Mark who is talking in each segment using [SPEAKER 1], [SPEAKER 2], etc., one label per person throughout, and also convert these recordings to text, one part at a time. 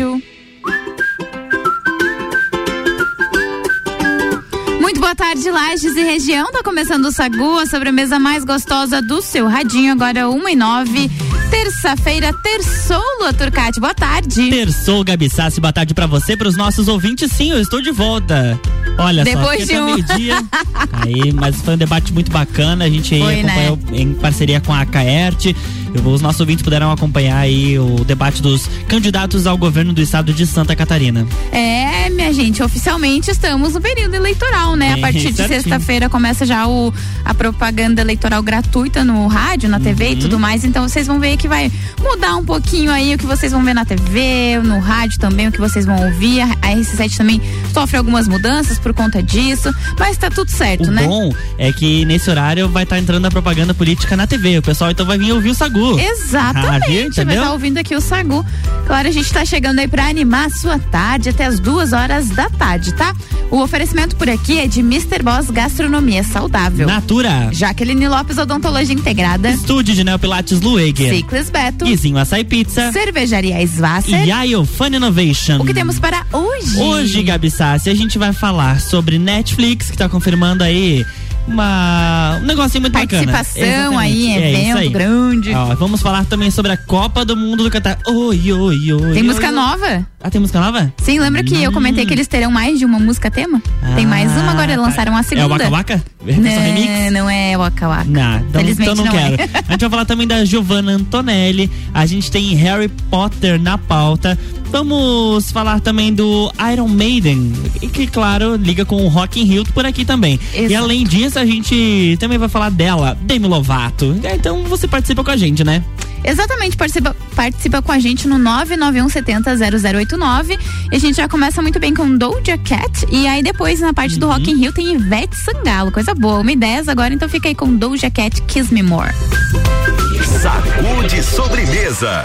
[SPEAKER 1] rádio. Muito boa tarde, Lages e região. Tá começando o Sagu, a sobremesa mais gostosa do seu radinho, agora uma e nove. Terça-feira, terçou, Lua Turcati. Boa tarde.
[SPEAKER 2] Terçou, Gabi Sassi. Boa tarde pra você, pros nossos ouvintes. Sim, eu estou de volta. Olha
[SPEAKER 1] Depois
[SPEAKER 2] só,
[SPEAKER 1] de um...
[SPEAKER 2] meio-dia. Aí, mas foi um debate muito bacana. A gente
[SPEAKER 1] Foi, né?
[SPEAKER 2] acompanhou em parceria com a Caerte. Os nossos ouvintes puderam acompanhar aí o debate dos candidatos ao governo do estado de Santa Catarina.
[SPEAKER 1] É, minha gente, oficialmente estamos no período eleitoral, né? a
[SPEAKER 2] É,
[SPEAKER 1] partir de sexta-feira começa já o, a propaganda eleitoral gratuita no rádio, na TV
[SPEAKER 2] Uhum.
[SPEAKER 1] e tudo mais. Então vocês vão ver que vai mudar um pouquinho aí o que vocês vão ver na TV, no rádio também, o que vocês vão ouvir. A a RC7 também sofre algumas mudanças por conta disso, mas tá tudo certo,
[SPEAKER 2] O
[SPEAKER 1] né?
[SPEAKER 2] bom é que nesse horário vai estar entrando a propaganda política na TV. O pessoal então vai vir ouvir o Sagu. Ah, viu?
[SPEAKER 1] Exatamente, vai
[SPEAKER 2] Entendeu?
[SPEAKER 1] estar ouvindo aqui o Sagu. Claro, a gente tá chegando aí pra animar a sua tarde até as duas horas da tarde, tá? O oferecimento por aqui é de Mr. Boss Gastronomia Saudável.
[SPEAKER 2] Natura.
[SPEAKER 1] Jaqueline Lopes Odontologia Integrada.
[SPEAKER 2] Estúdio de Neopilates Lueger.
[SPEAKER 1] Ciclis Beto.
[SPEAKER 2] Guizinho Açaí Pizza.
[SPEAKER 1] Cervejaria Svasser.
[SPEAKER 2] E Fun Innovation.
[SPEAKER 1] O que temos para hoje?
[SPEAKER 2] Hoje, Gabi Sassi, a gente vai falar sobre Netflix, que tá confirmando aí uma, um negocinho muito bacana.
[SPEAKER 1] Participação aí.
[SPEAKER 2] É
[SPEAKER 1] evento
[SPEAKER 2] aí.
[SPEAKER 1] grande.
[SPEAKER 2] Ó, vamos falar também sobre a Copa do Mundo do Catar. Oi, oi, oi.
[SPEAKER 1] Tem
[SPEAKER 2] oi,
[SPEAKER 1] música
[SPEAKER 2] oi.
[SPEAKER 1] nova?
[SPEAKER 2] Ah, tem música nova?
[SPEAKER 1] Sim, lembra que eu comentei que eles terão mais de uma música tema? tem mais uma, agora
[SPEAKER 2] Ah,
[SPEAKER 1] lançaram a
[SPEAKER 2] É
[SPEAKER 1] segunda.
[SPEAKER 2] o Waka Waka?
[SPEAKER 1] Não, não é Waka Waka.
[SPEAKER 2] Não, então, então não,
[SPEAKER 1] não é.
[SPEAKER 2] quero. A gente vai falar também da Giovanna Antonelli. A gente tem Harry Potter na pauta. Vamos falar também do Iron Maiden, e que, claro, liga com o Rock in Rio por aqui também. E
[SPEAKER 1] Exato.
[SPEAKER 2] além disso, a gente também vai falar dela, Demi Lovato. É, Então você participa com a gente, né?
[SPEAKER 1] Exatamente, participa, participa com a gente no 991700089 e a gente já começa muito bem com Doja Cat e aí depois na parte do
[SPEAKER 2] Uhum.
[SPEAKER 1] Rock in Rio tem Ivete Sangalo, coisa boa, uma ideia agora, então fica aí com Doja Cat Kiss Me More.
[SPEAKER 3] Sacude sobremesa.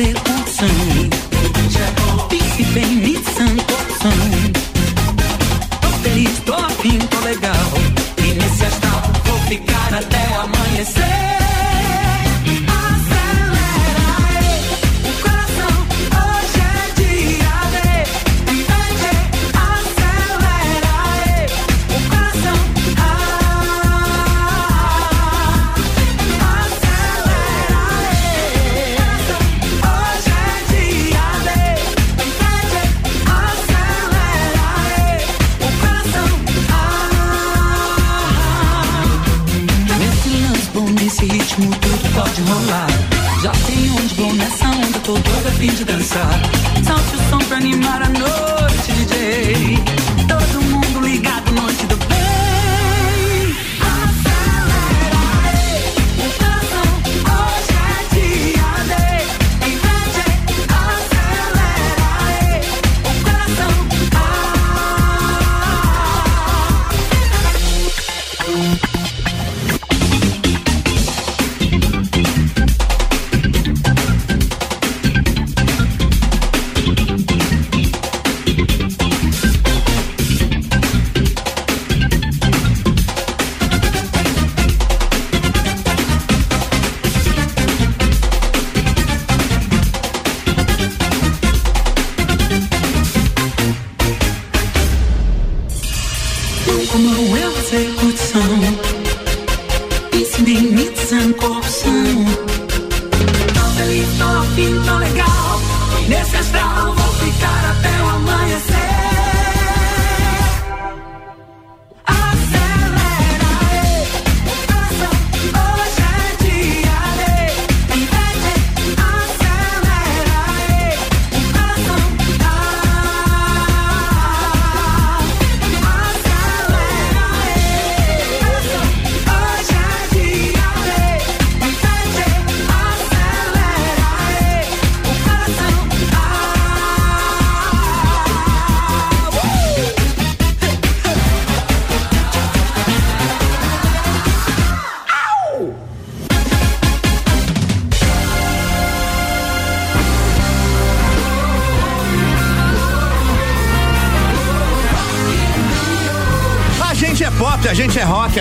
[SPEAKER 4] Mão eu ser opção Pense bem,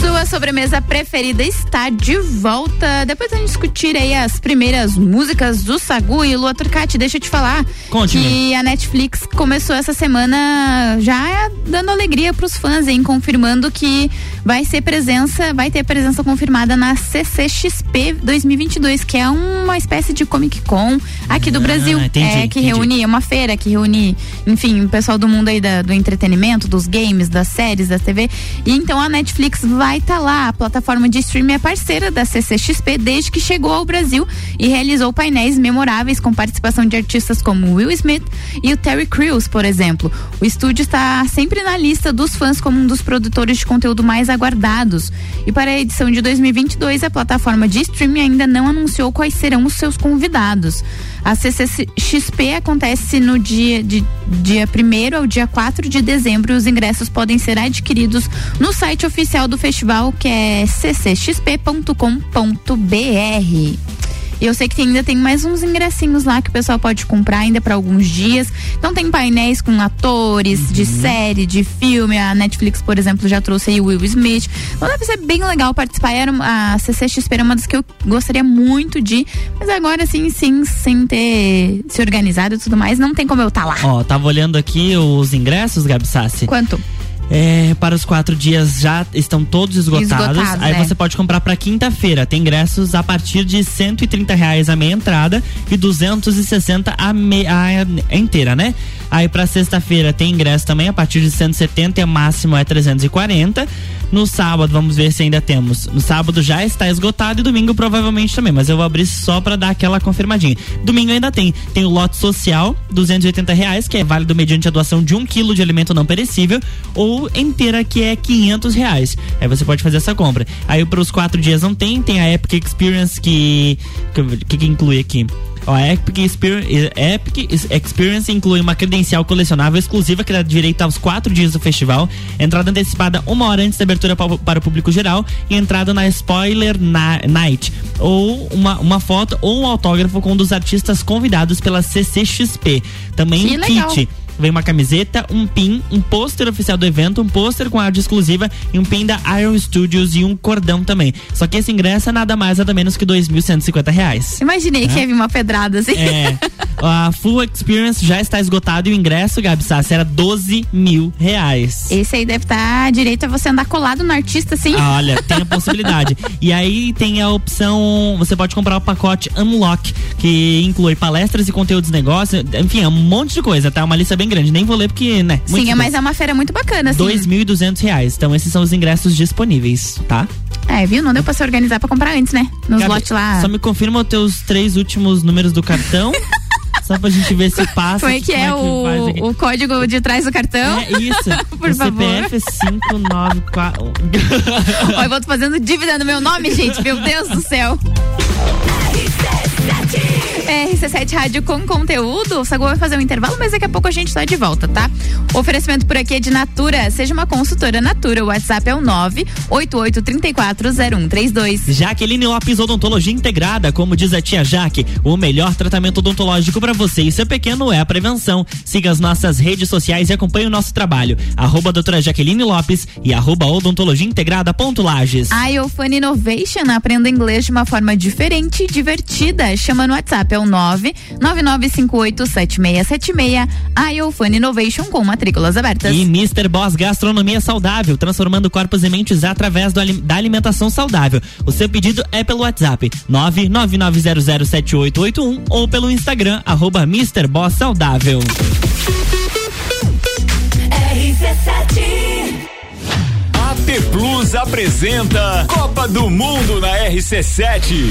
[SPEAKER 1] Sua sobremesa preferida está de volta. Depois de discutir aí as primeiras músicas do Sagu e Lua Turcati, deixa eu te falar
[SPEAKER 2] Conte-me.
[SPEAKER 1] que a Netflix começou essa semana já dando alegria pros fãs, hein, confirmando que vai ser presença, vai ter presença confirmada na CCXP 2022, que é uma espécie de Comic Con aqui do
[SPEAKER 2] Ah,
[SPEAKER 1] Brasil,
[SPEAKER 2] entendi,
[SPEAKER 1] é que
[SPEAKER 2] entendi.
[SPEAKER 1] reúne é uma feira que reúne, enfim, o pessoal do mundo aí da- do entretenimento, dos games, das séries, da TV. E então a Netflix vai estar lá. A plataforma de streaming é parceira da CCXP desde que chegou ao Brasil e realizou painéis memoráveis com participação de artistas como Will Smith e o Terry Crews, por exemplo. O estúdio está sempre na lista dos fãs como um dos produtores de conteúdo mais aguardados. E para a edição de 2022, a plataforma de streaming ainda não anunciou quais serão os seus convidados. A CCXP acontece no dia de dia 1 ao dia 4 de dezembro os ingressos podem ser adquiridos no site oficial do festival, que é ccxp.com.br. E eu sei que tem- ainda tem mais uns ingressinhos lá que o pessoal pode comprar ainda para alguns dias. Então tem painéis com atores de série, de filme. A Netflix, por exemplo, já trouxe aí o Will Smith. Então deve ser bem legal participar. Era a CCXP era uma das que eu gostaria muito de, mas agora sim, sim, sem ter se organizado e tudo mais, não tem como eu estar lá.
[SPEAKER 2] Ó, tava olhando aqui os ingressos, Gabi Sassi.
[SPEAKER 1] Quanto?
[SPEAKER 2] É, para os quatro dias já estão todos esgotados.
[SPEAKER 1] Esgotados,
[SPEAKER 2] Aí
[SPEAKER 1] é.
[SPEAKER 2] você pode comprar para quinta-feira. Tem ingressos a partir de 130 reais a meia entrada e 260 a, me, a inteira, né? Aí para sexta-feira tem ingresso também a partir de 170 e a máximo é 340. No sábado, vamos ver se ainda temos. No sábado já está esgotado e domingo provavelmente também, mas eu vou abrir só para dar aquela confirmadinha. Domingo ainda tem. Tem o lote social, 280 reais, que é válido mediante a doação de um quilo de alimento não perecível, ou inteira, que é 500 reais. Aí você pode fazer essa compra. Aí para os quatro dias não tem, tem a Epic Experience que. que, que inclui aqui? A Epic Experience, Epic Experience inclui uma credencial colecionável exclusiva que dá direito aos quatro dias do festival, entrada antecipada uma hora antes da abertura pa- para o público geral e entrada na Spoiler Night, ou uma, uma foto ou um autógrafo com um dos artistas convidados pela CCXP. Também
[SPEAKER 1] Que
[SPEAKER 2] um kit. Vem uma camiseta, um pin, um pôster oficial do evento, um pôster com arte exclusiva e um pin da Iron Studios e um cordão também. Só que esse ingresso é nada mais nada menos que 2.150 reais.
[SPEAKER 1] Imaginei que ia vir uma pedrada assim.
[SPEAKER 2] É. A Full Experience já está esgotado e o ingresso, Gabi Sassi, era 12 mil reais.
[SPEAKER 1] Esse aí deve estar direito a você andar colado no artista, assim.
[SPEAKER 2] Ah, Olha, tem a possibilidade. e aí tem a opção, você pode comprar o pacote Unlock, que inclui palestras e conteúdos de negócio, enfim, é um monte de coisa, tá? Uma lista bem grande. Nem vou ler porque, né?
[SPEAKER 1] Sim, é, mas é uma feira muito bacana, assim.
[SPEAKER 2] 2.200 reais. Então esses são os ingressos disponíveis, tá?
[SPEAKER 1] É, viu? Não deu pra se organizar pra comprar antes, né? Nos
[SPEAKER 2] Gabi,
[SPEAKER 1] lotes lá.
[SPEAKER 2] Só me confirma os teus três últimos números do cartão. só pra gente ver se passa.
[SPEAKER 1] Foi que
[SPEAKER 2] como
[SPEAKER 1] é,
[SPEAKER 2] faz aqui.
[SPEAKER 1] o, o código de trás do cartão.
[SPEAKER 2] É isso.
[SPEAKER 1] Por
[SPEAKER 2] o
[SPEAKER 1] favor.
[SPEAKER 2] CPF é 594.
[SPEAKER 1] Ó, eu vou fazendo dívida no meu nome, gente. Meu Deus do céu. RC7 Rádio com conteúdo. O Sagu vai fazer um intervalo, mas daqui a pouco a gente tá de volta, tá? O oferecimento por aqui é de Natura. Seja uma consultora Natura. O WhatsApp é o 988340132.
[SPEAKER 2] Jaqueline Lopes Odontologia Integrada, como diz a tia Jaque, o melhor tratamento odontológico para você e seu pequeno é a prevenção. Siga as nossas redes sociais e acompanhe o nosso trabalho. Arroba doutora Jaqueline Lopes e arroba odontologia integrada ponto Lages.
[SPEAKER 1] Iofan Innovation aprenda inglês de uma forma diferente e divertida. Chama no WhatsApp, é o 999587676. A Iofan Innovation com matrículas abertas.
[SPEAKER 2] E Mr. Boss Gastronomia Saudável, transformando corpos e mentes através do da alimentação saudável. O seu pedido é pelo WhatsApp 999007881 ou pelo Instagram, arroba Mr. Boss Saudável.
[SPEAKER 5] AT Plus apresenta Copa do Mundo na RC7.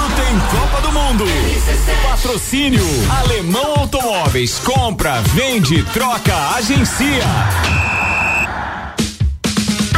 [SPEAKER 5] Copa do Mundo. Patrocínio Alemão Automóveis. Compra, vende, troca, agencia.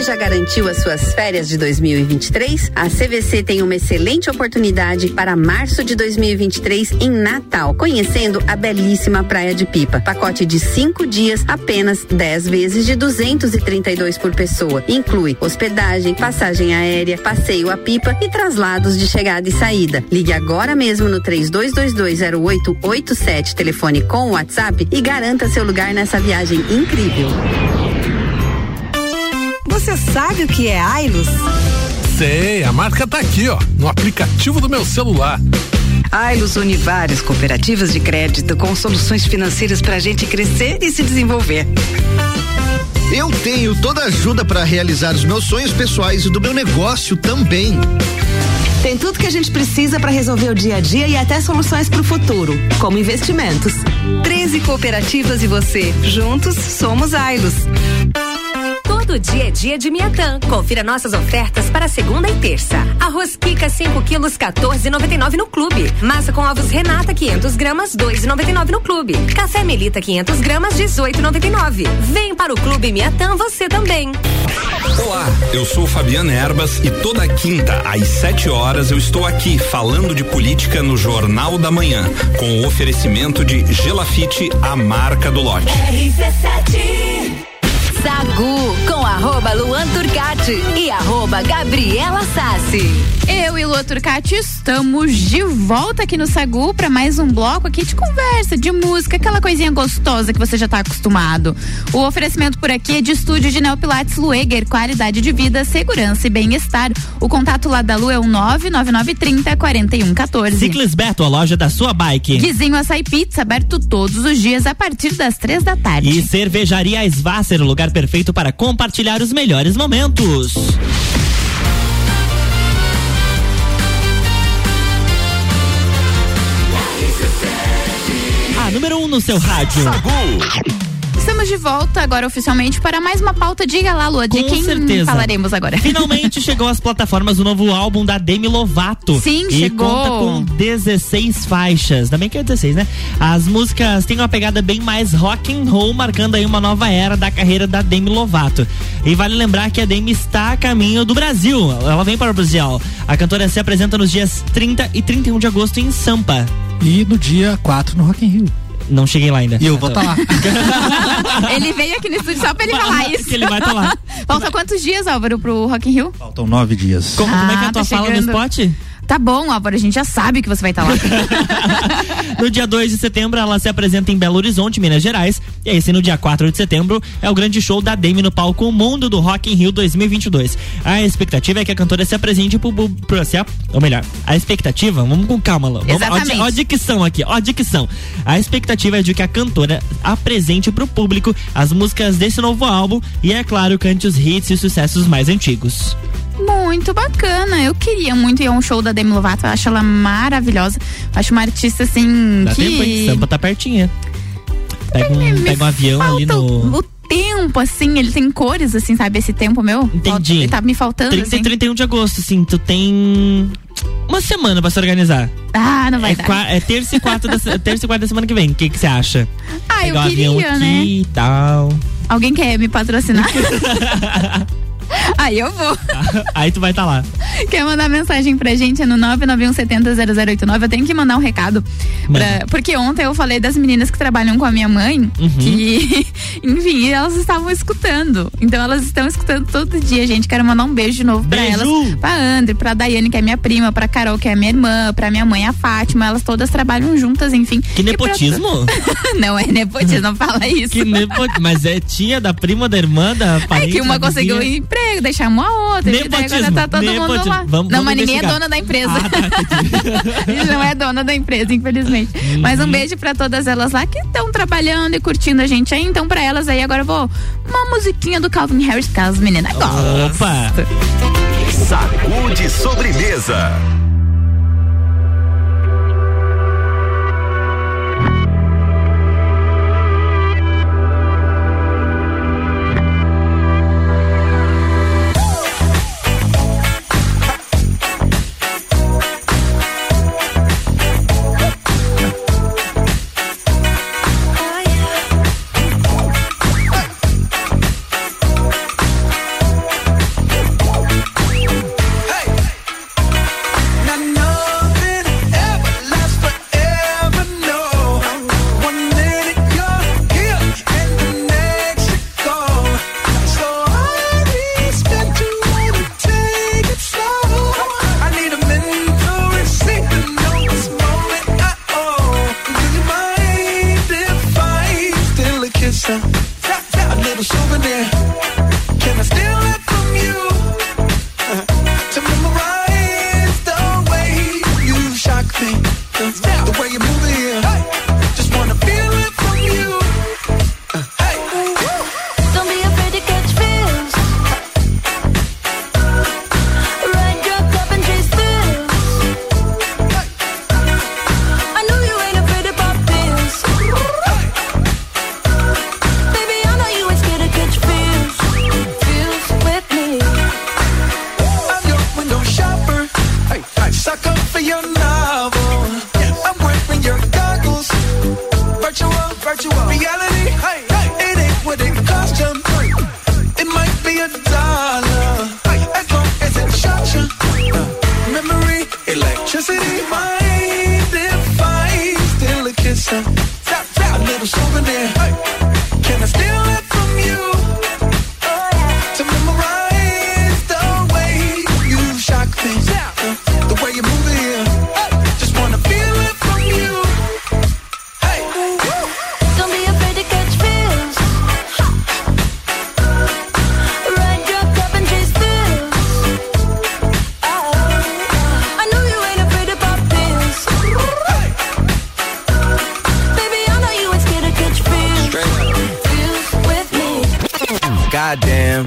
[SPEAKER 6] Já garantiu as suas férias de 2023? A CVC tem uma excelente oportunidade para março de 2023 em Natal, conhecendo a belíssima Praia de Pipa. Pacote de cinco dias, apenas 10 vezes de 232 por pessoa. Inclui hospedagem, passagem aérea, passeio a pipa e traslados de chegada e saída. Ligue agora mesmo no 32220887, telefone com WhatsApp e garanta seu lugar nessa viagem incrível.
[SPEAKER 7] Você sabe o que é Ailos?
[SPEAKER 8] Sei, a marca tá aqui, ó, no aplicativo do meu celular.
[SPEAKER 7] Ailos une várias cooperativas de crédito com soluções financeiras para a gente crescer e se desenvolver.
[SPEAKER 9] Eu tenho toda a ajuda para realizar os meus sonhos pessoais e do meu negócio também.
[SPEAKER 10] Tem tudo que a gente precisa para resolver o dia a dia e até soluções para o futuro, como investimentos.
[SPEAKER 7] 13 cooperativas e você. Juntos somos Ailos.
[SPEAKER 11] Do dia a dia de Miatã. Confira nossas ofertas para segunda e terça. Arroz Kika 5 quilos 14,99 no clube. Massa com ovos Renata 500 gramas 2,99 no clube. Café Melita 500 gramas 18,99. Vem para o clube Miatã você também.
[SPEAKER 12] Olá, eu sou Fabiana Erbas e toda quinta às 7 horas eu estou aqui falando de política no Jornal da Manhã, com o oferecimento de Gelafite, a marca do lote.
[SPEAKER 13] Sagu com arroba Luan Turcati e arroba Gabriela Sassi.
[SPEAKER 1] Eu e Lua Turcati estamos de volta aqui no Sagu para mais um bloco aqui de conversa, de música, aquela coisinha gostosa que você já está acostumado. O oferecimento por aqui é de estúdio de Neopilates Lueger, qualidade de vida, segurança e bem-estar. O contato lá da Lu é o 99930 4114.
[SPEAKER 2] Ciclis Beto, a loja da sua bike.
[SPEAKER 1] Guizinho Açaí Pizza, aberto todos os dias a partir das três da tarde.
[SPEAKER 2] E Cervejaria Svasser, o lugar perfeito para compartilhar os melhores momentos. A número 1 um no seu rádio.
[SPEAKER 1] Estamos de volta agora oficialmente para mais uma pauta. Diga lá, Lua, de
[SPEAKER 2] Com
[SPEAKER 1] quem
[SPEAKER 2] certeza.
[SPEAKER 1] falaremos agora?
[SPEAKER 2] Finalmente chegou às plataformas o novo álbum da Demi Lovato.
[SPEAKER 1] Sim,
[SPEAKER 2] e
[SPEAKER 1] chegou.
[SPEAKER 2] conta com 16 faixas. Também que é 16, né? As músicas têm uma pegada bem mais rock and roll, marcando aí uma nova era da carreira da Demi Lovato. E vale lembrar que a Demi está a caminho do Brasil. Ela vem para o Brasil. A cantora se apresenta nos dias 30 e 31 de agosto em Sampa.
[SPEAKER 14] E no dia 4 no Rock in Rio.
[SPEAKER 2] Não cheguei lá ainda.
[SPEAKER 14] E eu vou estar lá.
[SPEAKER 1] ele veio aqui no estúdio só pra ele falar isso.
[SPEAKER 2] Que ele vai tá lá.
[SPEAKER 1] Falta quantos dias, Álvaro, pro Rock in Rio?
[SPEAKER 14] Faltam nove dias.
[SPEAKER 2] Como, como é que é a
[SPEAKER 1] Ah,
[SPEAKER 2] tua
[SPEAKER 1] tá
[SPEAKER 2] fala no
[SPEAKER 1] chegando.
[SPEAKER 2] spot?
[SPEAKER 1] Tá bom, Álvaro, a gente já sabe que você vai estar lá.
[SPEAKER 2] No dia 2 de setembro, ela se apresenta em Belo Horizonte, Minas Gerais. E aí, sim, no dia 4 de setembro, é o grande show da Demi no palco Mundo do Rock in Rio 2022. A expectativa é que a cantora se apresente pro, pro, pro se a- ou melhor, a expectativa, vamos com calma, Lô. Ó,
[SPEAKER 1] Exatamente.
[SPEAKER 2] ó a dicção aqui, ó a dicção. A expectativa é de que a cantora apresente pro público as músicas desse novo álbum e, é claro, cante os hits e os sucessos mais antigos.
[SPEAKER 1] Muito bacana. Eu queria muito ir a um show da Demi Lovato. Eu acho ela maravilhosa. Acho uma artista assim
[SPEAKER 2] Dá
[SPEAKER 1] que
[SPEAKER 2] tempo, hein? Sampa tá pertinho. Pega um, pega um avião ali no...
[SPEAKER 1] o tempo assim, ele tem cores assim, sabe? Esse tempo meu.
[SPEAKER 2] Entendi.
[SPEAKER 1] Ele tá me faltando
[SPEAKER 2] 30
[SPEAKER 1] assim.
[SPEAKER 2] e 31 de agosto, assim, tu tem uma semana pra se organizar.
[SPEAKER 1] Ah, não vai
[SPEAKER 2] É,
[SPEAKER 1] dar.
[SPEAKER 2] é terça e quarta da, terça e quarta da semana que vem. O que você acha?
[SPEAKER 1] Ah, eu
[SPEAKER 2] Pegar um avião
[SPEAKER 1] queria,
[SPEAKER 2] aqui
[SPEAKER 1] né?
[SPEAKER 2] tal.
[SPEAKER 1] Alguém quer me patrocinar? Aí eu vou.
[SPEAKER 2] Aí tu vai estar lá.
[SPEAKER 1] Quer mandar mensagem pra gente é no 991700089. Eu tenho que mandar um recado. pra- porque ontem eu falei das meninas que trabalham com a minha mãe,
[SPEAKER 2] Uhum.
[SPEAKER 1] que, enfim, elas estavam escutando. Então elas estão escutando todo dia, gente. Quero mandar um beijo de novo pra
[SPEAKER 2] Beijo!
[SPEAKER 1] elas. Pra André, pra Daiane, que é minha prima, pra Carol, que é minha irmã, pra minha mãe, a Fátima. Elas todas trabalham juntas, enfim.
[SPEAKER 2] Que
[SPEAKER 1] E pra-
[SPEAKER 2] nepotismo?
[SPEAKER 1] não é nepotismo, não fala isso.
[SPEAKER 2] Que nepo... Mas é tia da prima, da irmã, da
[SPEAKER 1] É
[SPEAKER 2] parente,
[SPEAKER 1] que uma conseguiu
[SPEAKER 2] vizinha.
[SPEAKER 1] Emprego, deixar uma outra. e daí agora
[SPEAKER 2] Nepotismo,
[SPEAKER 1] tá todo mundo
[SPEAKER 2] nepotismo.
[SPEAKER 1] lá.
[SPEAKER 2] Vamos-
[SPEAKER 1] não, mas ninguém é dona da empresa.
[SPEAKER 2] Ah, tá,
[SPEAKER 1] A gente não é dona da empresa, infelizmente. Mas
[SPEAKER 2] Uhum.
[SPEAKER 1] um beijo pra todas elas lá que estão trabalhando e curtindo a gente aí. Então, pra elas aí, agora eu vou. Uma musiquinha do Calvin Harris, que as meninas gostam.
[SPEAKER 2] Opa!
[SPEAKER 15] Sacude sobremesa.
[SPEAKER 16] Goddamn,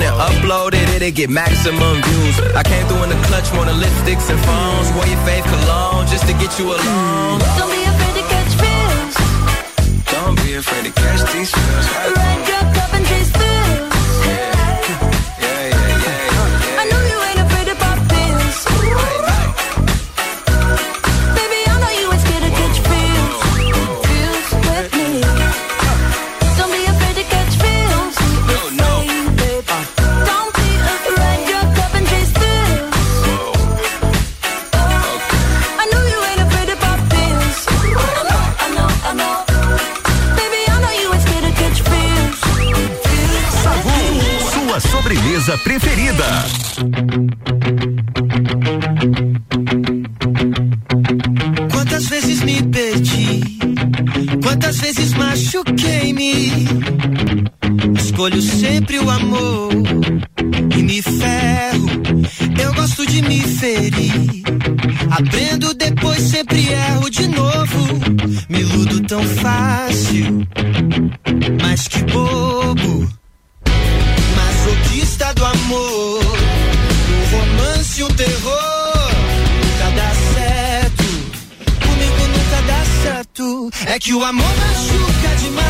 [SPEAKER 16] and upload it, it'll get maximum views. I came through in the clutch, more than lipsticks and phones. Wore your fave cologne just to get you alone.
[SPEAKER 17] Don't be afraid to catch feels.
[SPEAKER 16] Don't be afraid to catch these feels.
[SPEAKER 17] Ride your cup and chase thrills.
[SPEAKER 15] Preferida.
[SPEAKER 18] Quantas vezes me perdi? Quantas vezes machuquei-me? Escolho sempre o amor e me ferro. Eu gosto de me ferir. É que o amor machuca demais.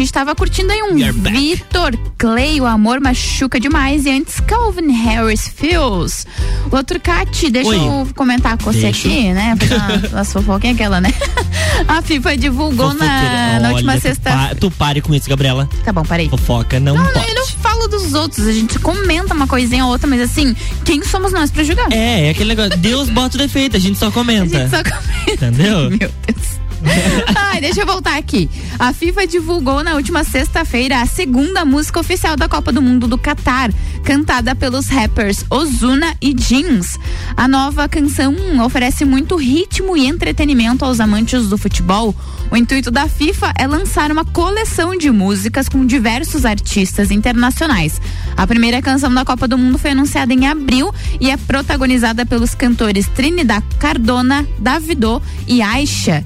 [SPEAKER 1] Gente tava curtindo aí um. Vitor Clay, o amor machuca demais. E antes, Calvin Harris Feels. Ô, Turcati, deixa
[SPEAKER 2] Oi.
[SPEAKER 1] eu comentar com você aqui, né? Umas fofoquinhas aquela, né? A FIFA divulgou na, na última
[SPEAKER 2] tu
[SPEAKER 1] sexta.
[SPEAKER 2] pa- Tu pare com isso, Gabriela.
[SPEAKER 1] Tá bom, parei.
[SPEAKER 2] Fofoca não,
[SPEAKER 1] Não,
[SPEAKER 2] pode.
[SPEAKER 1] eu não falo dos outros, a gente comenta uma coisinha ou outra, mas assim, quem somos nós pra julgar?
[SPEAKER 2] É, é aquele negócio. Deus bota o defeito, a gente só comenta.
[SPEAKER 1] A gente só comenta.
[SPEAKER 2] Entendeu?
[SPEAKER 1] Meu Deus. Ai, deixa eu voltar aqui. A FIFA divulgou na última sexta-feira a segunda música oficial da Copa do Mundo do Catar, cantada pelos rappers Ozuna e Jeans. A nova canção oferece muito ritmo e entretenimento aos amantes do futebol. O intuito da FIFA é lançar uma coleção de músicas com diversos artistas internacionais. A primeira canção da Copa do Mundo foi anunciada em abril e é protagonizada pelos cantores Trinidad Cardona, Davido e Aisha.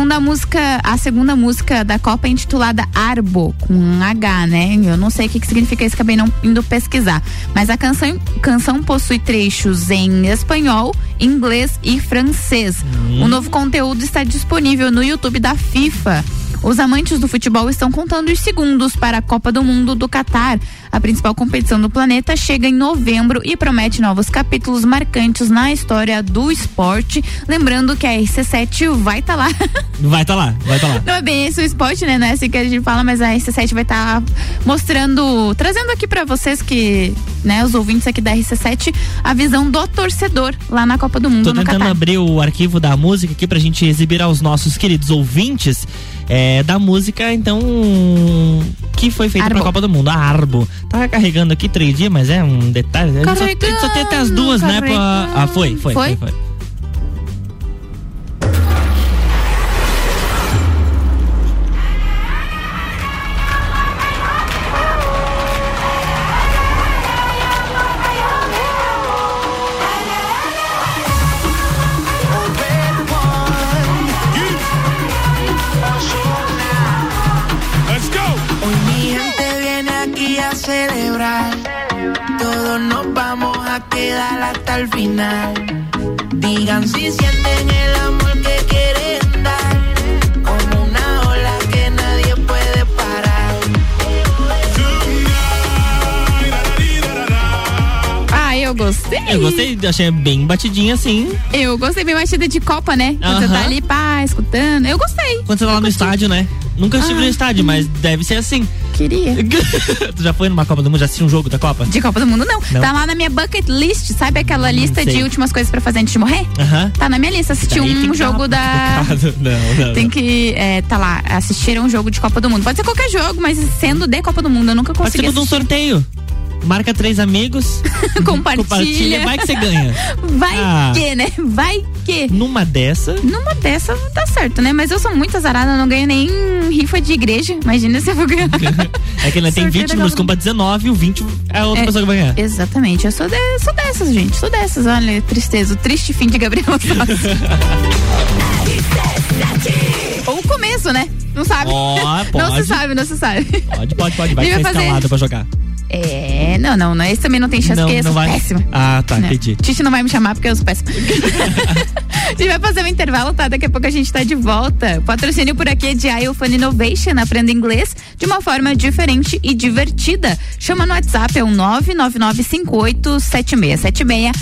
[SPEAKER 1] A música, a segunda música da Copa é intitulada Arbo, com um H, né? Eu não sei o que, que significa isso, acabei não indo pesquisar. Mas a canção, canção possui trechos em espanhol, inglês e francês. O novo conteúdo está disponível no YouTube da FIFA. Os amantes do futebol estão contando os segundos para a Copa do Mundo do Catar. A principal competição do planeta chega em novembro e promete novos capítulos marcantes na história do esporte. Lembrando que a RC7 vai estar lá.
[SPEAKER 2] Vai tá lá, vai tá lá.
[SPEAKER 1] Não é bem esse o esporte, né? Não é assim que a gente fala, mas a RC7 vai estar mostrando, trazendo aqui pra vocês que, né, os ouvintes aqui da RC7, a visão do torcedor lá na Copa do Mundo
[SPEAKER 2] Tô tentando
[SPEAKER 1] Catar.
[SPEAKER 2] abrir o arquivo da música aqui pra gente exibir aos nossos queridos ouvintes é, da música, então, que foi feita pra
[SPEAKER 1] Arbo.
[SPEAKER 2] Copa do Mundo, a Arbo. Tava carregando aqui três dias, mas é um detalhe. A gente só, tem- só tem até as duas, né? Pra... Ah, foi, foi,
[SPEAKER 1] Foi?
[SPEAKER 2] foi, foi.
[SPEAKER 18] Hasta el final. Digan si sienten el amor que quieren
[SPEAKER 1] eu gostei.
[SPEAKER 2] Eu gostei, achei bem batidinha assim.
[SPEAKER 1] Eu gostei bem batida de Copa, né? Quando você tá ali, pá, escutando. Eu gostei.
[SPEAKER 2] Quando você tá lá no estádio, né? Nunca estive no
[SPEAKER 1] Ah.
[SPEAKER 2] estádio, mas deve ser assim.
[SPEAKER 1] Queria.
[SPEAKER 2] tu já foi numa Copa do Mundo? Já assistiu um jogo da Copa?
[SPEAKER 1] De Copa do Mundo, não.
[SPEAKER 2] Não?
[SPEAKER 1] Tá lá na minha bucket list, sabe aquela lista
[SPEAKER 2] sei.
[SPEAKER 1] de últimas coisas pra fazer antes de morrer?
[SPEAKER 2] Aham.
[SPEAKER 1] Tá na minha lista. Assistir
[SPEAKER 2] tem
[SPEAKER 1] um jogo da.
[SPEAKER 2] Não, não.
[SPEAKER 1] Tem
[SPEAKER 2] não.
[SPEAKER 1] que, é, tá lá, assistir um jogo de Copa do Mundo. Pode ser qualquer jogo, mas sendo de Copa do Mundo, eu nunca consegui
[SPEAKER 2] Participa de um sorteio. Marca três amigos.
[SPEAKER 1] Compartilha.
[SPEAKER 2] Compartilha, vai que você ganha.
[SPEAKER 1] Vai
[SPEAKER 2] Ah.
[SPEAKER 1] que, né? Vai que.
[SPEAKER 2] Numa dessa.
[SPEAKER 1] Numa dessa tá certo, né? Mas eu sou muito azarada, não ganho nem rifa de igreja. Imagina se eu vou ganhar.
[SPEAKER 2] É que né, tem
[SPEAKER 1] Sorteio
[SPEAKER 2] 20
[SPEAKER 1] da
[SPEAKER 2] números,
[SPEAKER 1] Copa do
[SPEAKER 2] compra 19 e o 20 é a outra
[SPEAKER 1] É,
[SPEAKER 2] pessoa que vai ganhar.
[SPEAKER 1] Exatamente, eu sou, de- sou dessas, gente. Sou dessas. Olha, tristeza. O triste fim de Gabriel. Ou o começo, né? Não sabe.
[SPEAKER 2] Ó,
[SPEAKER 1] Não se sabe, não se sabe.
[SPEAKER 2] Pode, pode, pode. Vai ficar
[SPEAKER 1] fazer-
[SPEAKER 2] escalado pra jogar.
[SPEAKER 1] É, não, não, não. Esse também não tem chance,
[SPEAKER 2] Não,
[SPEAKER 1] porque eu
[SPEAKER 2] não
[SPEAKER 1] sou
[SPEAKER 2] vai.
[SPEAKER 1] péssima.
[SPEAKER 2] Ah, tá,
[SPEAKER 1] Não.
[SPEAKER 2] entendi.
[SPEAKER 1] Titi não vai me chamar porque eu sou péssima. a gente vai fazer um intervalo, tá? Daqui a pouco a gente tá de volta. O patrocínio por aqui é de iPhone Innovation. Aprenda inglês de uma forma diferente e divertida. Chama no WhatsApp, é o 999587676.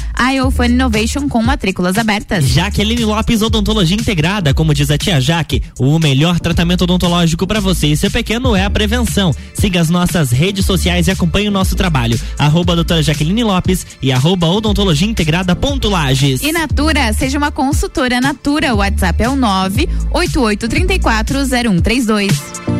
[SPEAKER 1] iPhone Innovation com matrículas abertas.
[SPEAKER 2] Jaqueline Lopes Odontologia Integrada, como diz a tia Jaque, o melhor tratamento odontológico para você e seu pequeno é a prevenção. Siga as nossas redes sociais e acompanhe o nosso trabalho. Arroba doutora Jaqueline Lopes e arroba odontologia integrada ponto Lages.
[SPEAKER 1] E Natura, seja uma consultora Natura. O WhatsApp é o 988340132.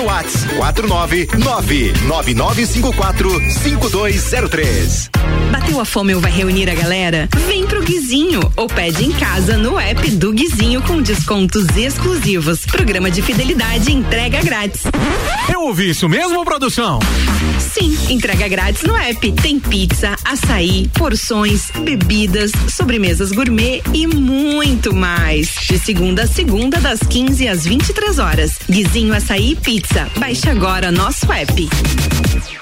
[SPEAKER 15] WhatsApp 49999545203.
[SPEAKER 19] Bateu a fome ou vai reunir a galera? Vem pro Guizinho ou pede em casa no app do Guizinho com descontos exclusivos. Programa de fidelidade entrega grátis.
[SPEAKER 20] Eu ouvi isso mesmo, produção?
[SPEAKER 19] Sim, entrega grátis no app. Tem pizza, açaí, porções, bebidas, sobremesas gourmet e muito mais. De segunda a segunda, das 15 às 23 horas. Guizinho Açaí Pizza. Baixe agora nosso app.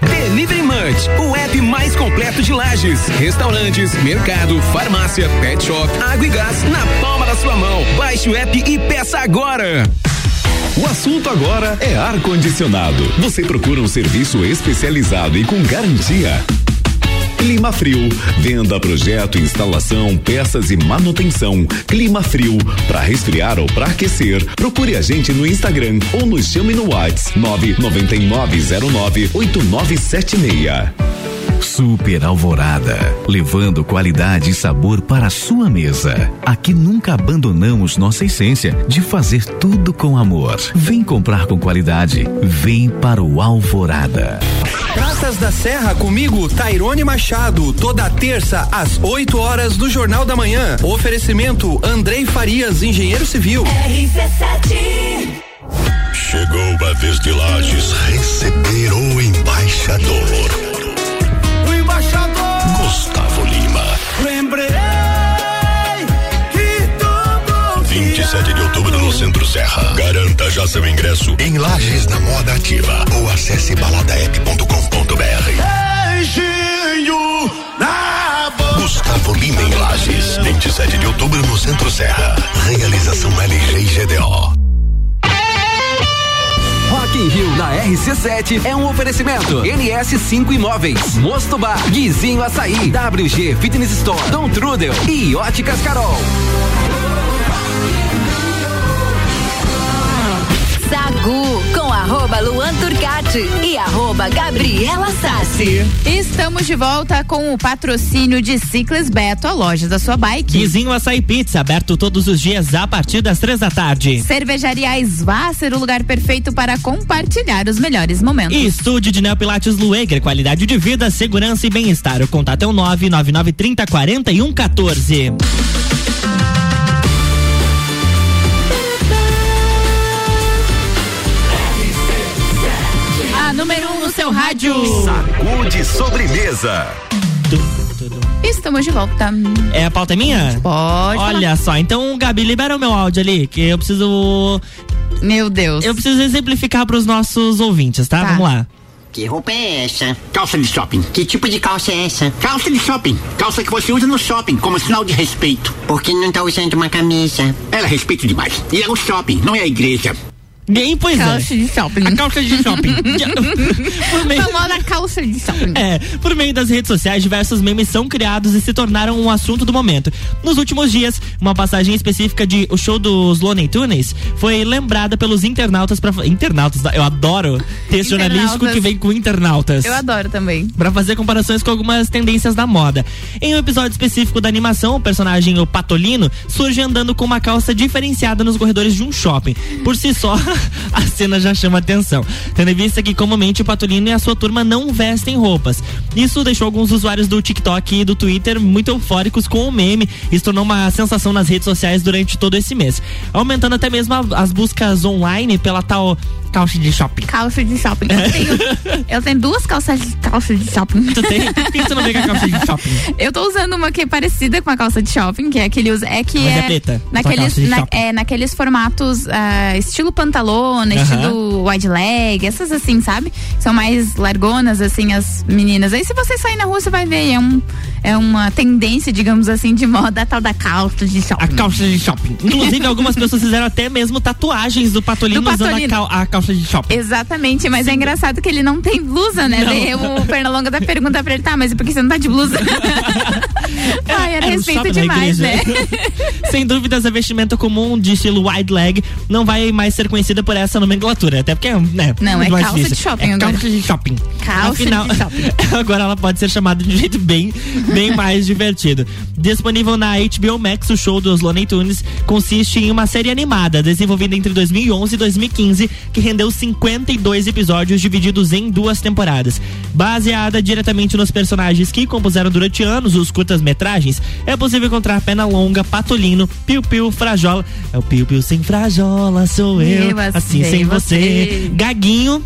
[SPEAKER 21] Delivery Munch, o app mais completo de lajes, restaurantes, mercado, farmácia, pet shop, água e gás na palma da sua mão. Baixe o app e peça agora.
[SPEAKER 22] O assunto agora é ar-condicionado. Você procura um serviço especializado e com garantia. Clima Frio. Venda, projeto, instalação, peças e manutenção. Clima Frio. Para resfriar ou para aquecer, procure a gente no Instagram ou nos chame no WhatsApp 999098976.
[SPEAKER 23] Super Alvorada, levando qualidade e sabor para a sua mesa. Aqui nunca abandonamos nossa essência de fazer tudo com amor. Vem comprar com qualidade, vem para o Alvorada.
[SPEAKER 24] Praças da Serra comigo, Tairone Machado, toda terça às 8 horas do Jornal da Manhã. Oferecimento Andrei Farias, engenheiro civil.
[SPEAKER 15] Chegou a vez de Lages receber o embaixador. Centro Serra. Garanta já seu ingresso em Lages na Moda Ativa ou acesse baladaep.com.br.
[SPEAKER 25] na boca.
[SPEAKER 15] Gustavo Lima em Lages, 27 de outubro no Centro Serra. Realização LG e GDO.
[SPEAKER 21] Rock in Rio na RC7 é um oferecimento. NS5 Imóveis, Mosto Bar, Guizinho Açaí, WG Fitness Store, Dom Trudel e Óticas Carol.
[SPEAKER 26] Magu, com arroba Luan Turcati e arroba Gabriela Sassi.
[SPEAKER 1] Estamos de volta com o patrocínio de Ciclis Beto, a loja da sua bike.
[SPEAKER 2] Vizinho Açaí Pizza, aberto todos os dias a partir das três da tarde.
[SPEAKER 1] Cervejaria Svá ser o lugar perfeito para compartilhar os melhores momentos.
[SPEAKER 2] E estúdio de Neopilates Lueger, qualidade de vida, segurança e bem-estar. O contato é o nove nove
[SPEAKER 1] nove trinta quarenta e um 14. Rádio.
[SPEAKER 27] Sacude sobremesa.
[SPEAKER 1] Estamos de volta.
[SPEAKER 2] É a pauta é minha?
[SPEAKER 1] Pode.
[SPEAKER 2] Olha só, então, Gabi, libera o meu áudio ali, que eu preciso.
[SPEAKER 1] Meu Deus.
[SPEAKER 2] Eu preciso exemplificar para os nossos ouvintes, tá? Vamos lá.
[SPEAKER 28] Que roupa é essa? Calça de shopping. Que tipo de calça é essa? Calça de shopping. Calça que você usa no shopping como sinal de respeito. Por que não tá usando uma camisa? Ela é respeito demais. E é o shopping, não é a igreja.
[SPEAKER 2] Bem, pois
[SPEAKER 1] calça
[SPEAKER 2] é.
[SPEAKER 1] de shopping.
[SPEAKER 2] A calça de shopping. Por meio-
[SPEAKER 1] Famosa calça de shopping.
[SPEAKER 2] É, por meio das redes sociais, diversos memes são criados e se tornaram um assunto do momento. Nos últimos dias, uma passagem específica de O Show dos Looney Tunes foi lembrada pelos internautas para internautas, eu adoro texto jornalístico que vem com internautas.
[SPEAKER 1] Eu adoro também.
[SPEAKER 2] Pra fazer comparações com algumas tendências da moda. Em um episódio específico da animação, o personagem, o Patolino, surge andando com uma calça diferenciada nos corredores de um shopping. Por si só, a cena já chama atenção. Tendo em vista que comumente o Patolino e a sua turma não vestem roupas. Isso deixou alguns usuários do TikTok e do Twitter muito eufóricos com o meme se tornou uma sensação nas redes sociais durante todo esse mês. Aumentando até mesmo as buscas online pela tal calça de shopping.
[SPEAKER 1] Calça de shopping. Eu tenho, eu tenho duas calças de calça de shopping.
[SPEAKER 2] Tu tem? Por que você não vem com a calça de shopping?
[SPEAKER 1] Eu tô usando uma que é parecida com a calça de shopping, que é aquele usa- é que
[SPEAKER 2] Mas é
[SPEAKER 1] é,
[SPEAKER 2] preta,
[SPEAKER 1] naqueles na- é naqueles formatos ah, estilo pantalona,
[SPEAKER 2] Aham.
[SPEAKER 1] estilo wide leg, essas assim, sabe? São mais largonas assim as meninas. Aí se você sair na rua você vai ver, é um é uma tendência, digamos assim, de moda a tal da calça de shopping.
[SPEAKER 2] A calça de shopping. Inclusive, algumas pessoas fizeram até mesmo tatuagens do Patolino,
[SPEAKER 1] Do
[SPEAKER 2] usando a,
[SPEAKER 1] Patolino.
[SPEAKER 2] cal- a calça de shopping.
[SPEAKER 1] Exatamente, mas é engraçado que ele não tem blusa, né?
[SPEAKER 2] Não.
[SPEAKER 1] Daí o Pernalonga da pergunta pra ele, tá, mas por que você não tá de blusa? Ai, era
[SPEAKER 2] Era um
[SPEAKER 1] respeito demais, né?
[SPEAKER 2] Sem dúvidas, a vestimenta comum de estilo wide leg não vai mais ser conhecida por essa nomenclatura. Até porque, né?
[SPEAKER 1] Não, é calça de
[SPEAKER 2] difícil.
[SPEAKER 1] shopping
[SPEAKER 2] é
[SPEAKER 1] agora.
[SPEAKER 2] Calça de shopping.
[SPEAKER 1] Calça
[SPEAKER 2] Afinal,
[SPEAKER 1] de shopping.
[SPEAKER 2] agora ela pode ser chamada de um jeito bem, bem mais divertido. Disponível na HBO Max, o show dos Looney Tunes consiste em uma série animada desenvolvida entre 2011 e 2015 que rendeu 52 episódios divididos em duas temporadas. Baseada diretamente nos personagens que compuseram durante anos os curtas-metragens, é possível encontrar Pena Longa, Patolino, Piu Piu, Frajola. É o Piu Piu sem Frajola, sou eu.
[SPEAKER 1] Eu
[SPEAKER 2] assim sem você.
[SPEAKER 1] você.
[SPEAKER 2] Gaguinho.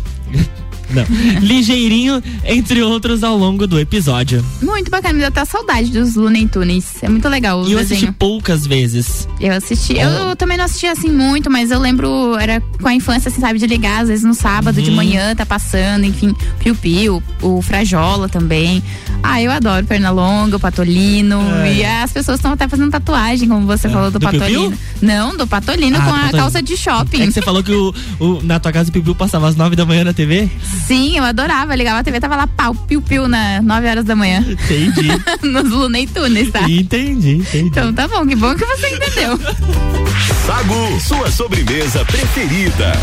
[SPEAKER 2] Não. Ligeirinho, entre outros, ao longo do episódio.
[SPEAKER 1] Muito bacana, me deu até saudade dos Looney Tunes. É muito legal
[SPEAKER 2] E eu assisti poucas vezes.
[SPEAKER 1] Eu assisti. Eu também não assisti assim muito, mas eu lembro, era com a infância, assim, sabe, de ligar, às vezes no sábado de
[SPEAKER 2] Uhum.
[SPEAKER 1] manhã, tá passando, enfim, Piu Piu, o Frajola também. Ah, eu adoro Pernalonga, o Patolino.
[SPEAKER 2] É.
[SPEAKER 1] E as pessoas estão até fazendo tatuagem, como você falou, do,
[SPEAKER 2] do Piu Piu?
[SPEAKER 1] Patolino. Não, do Patolino
[SPEAKER 2] Ah,
[SPEAKER 1] com
[SPEAKER 2] do
[SPEAKER 1] a
[SPEAKER 2] Patolino.
[SPEAKER 1] calça de shopping.
[SPEAKER 2] É que você falou que o, o- na tua casa o Piu Piu passava às nove da manhã na TV?
[SPEAKER 1] Sim, eu adorava. Ligava a TV, tava lá, pau, Piu Piu, na 9 horas da manhã.
[SPEAKER 2] Entendi.
[SPEAKER 1] Nos Looney Tunes, tá?
[SPEAKER 2] Entendi, entendi.
[SPEAKER 1] Então tá bom, que bom que você entendeu.
[SPEAKER 27] Sagu, sua sobremesa preferida.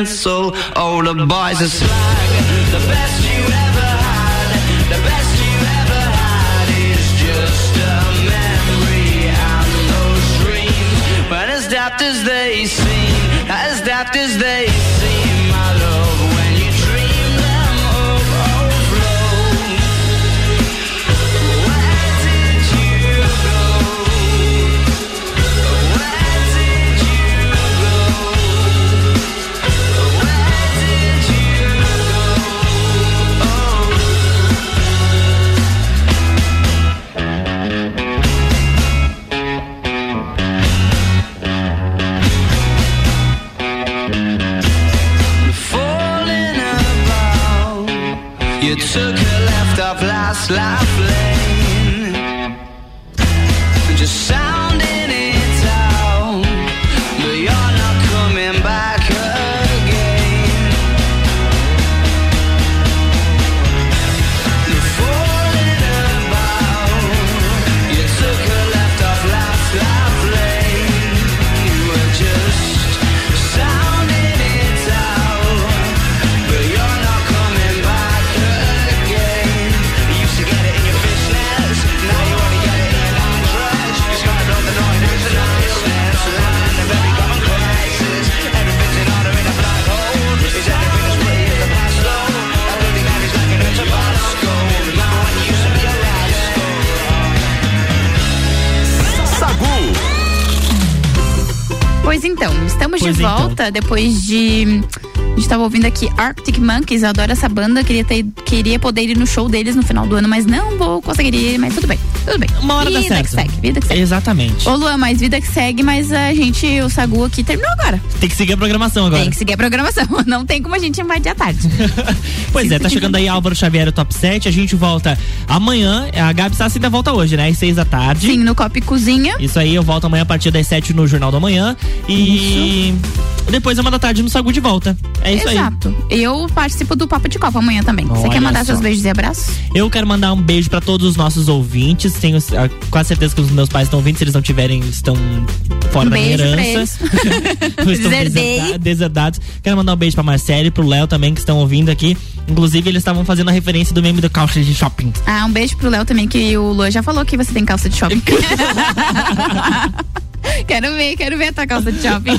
[SPEAKER 27] Pencil. Oh, the boys are slag.
[SPEAKER 1] Depois de. A gente tava ouvindo aqui Arctic Monkeys, eu adoro essa banda, queria, ter, queria poder ir no show deles no final do ano, mas não vou conseguir ir, mas tudo bem, tudo bem.
[SPEAKER 2] Uma hora
[SPEAKER 1] vida
[SPEAKER 2] dá certo.
[SPEAKER 1] que segue, vida que segue.
[SPEAKER 2] Exatamente.
[SPEAKER 1] Ô Luan, mas vida que segue, mas a gente, o Sagu aqui terminou agora.
[SPEAKER 2] Tem que seguir a programação agora.
[SPEAKER 1] Tem que seguir a programação, não tem como a gente invadir a tarde.
[SPEAKER 2] Pois é, tá chegando aí Álvaro Xavier, o top 7. A gente volta amanhã. A Gabi Sassi ainda volta hoje, né? Às 6 da tarde.
[SPEAKER 1] Sim, no Copa e Cozinha.
[SPEAKER 2] Isso aí, eu volto amanhã a partir das 7 no Jornal da Manhã. E depois, uma da tarde, no Sagu de volta. É isso aí.
[SPEAKER 1] Exato. Eu participo do Papo de Copa amanhã também. Você
[SPEAKER 2] Olha
[SPEAKER 1] quer mandar
[SPEAKER 2] só.
[SPEAKER 1] seus beijos e abraços?
[SPEAKER 2] Eu quero mandar um beijo pra todos os nossos ouvintes. Tenho ah, quase certeza que os meus pais estão ouvindo. Se eles não tiverem, estão fora
[SPEAKER 1] Um
[SPEAKER 2] da minha herança. estão deserdados. Quero mandar um beijo pra Marcele e pro Léo também, que estão ouvindo aqui. Inclusive, eles estavam fazendo a referência do meme do calça de shopping.
[SPEAKER 1] Ah, um beijo pro Léo também, que o Luan já falou que você tem calça de shopping. quero ver, quero ver a tua calça de shopping.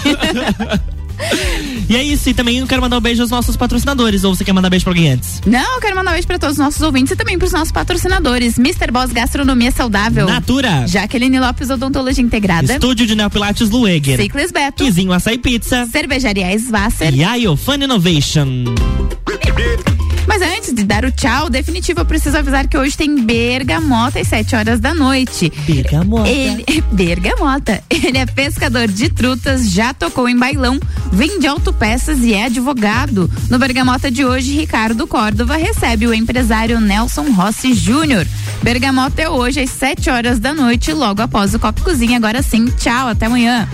[SPEAKER 2] E é isso. E também eu quero mandar um beijo aos nossos patrocinadores. Ou você quer mandar beijo pra alguém antes?
[SPEAKER 1] Não, eu quero mandar um beijo pra todos os nossos ouvintes e também pros nossos patrocinadores. Mr. Boss Gastronomia Saudável.
[SPEAKER 2] Natura.
[SPEAKER 1] Jaqueline Lopes Odontologia Integrada.
[SPEAKER 2] Estúdio de Neopilates Lueger.
[SPEAKER 1] Ciclis Beto.
[SPEAKER 2] Quizinho Açaí Pizza.
[SPEAKER 1] Cervejaria Svasser.
[SPEAKER 2] E Iofan Innovation.
[SPEAKER 1] Mas antes de dar o tchau definitivo, eu preciso avisar que hoje tem Bergamota às 7 horas da noite.
[SPEAKER 2] Bergamota.
[SPEAKER 1] Ele, Bergamota. Ele é pescador de trutas, já tocou em bailão, vende autopeças e é advogado. No Bergamota de hoje, Ricardo Córdova recebe o empresário Nelson Rossi Júnior. Bergamota é hoje às 7 horas da noite, logo após o Copo Cozinha. Agora sim, tchau, até amanhã.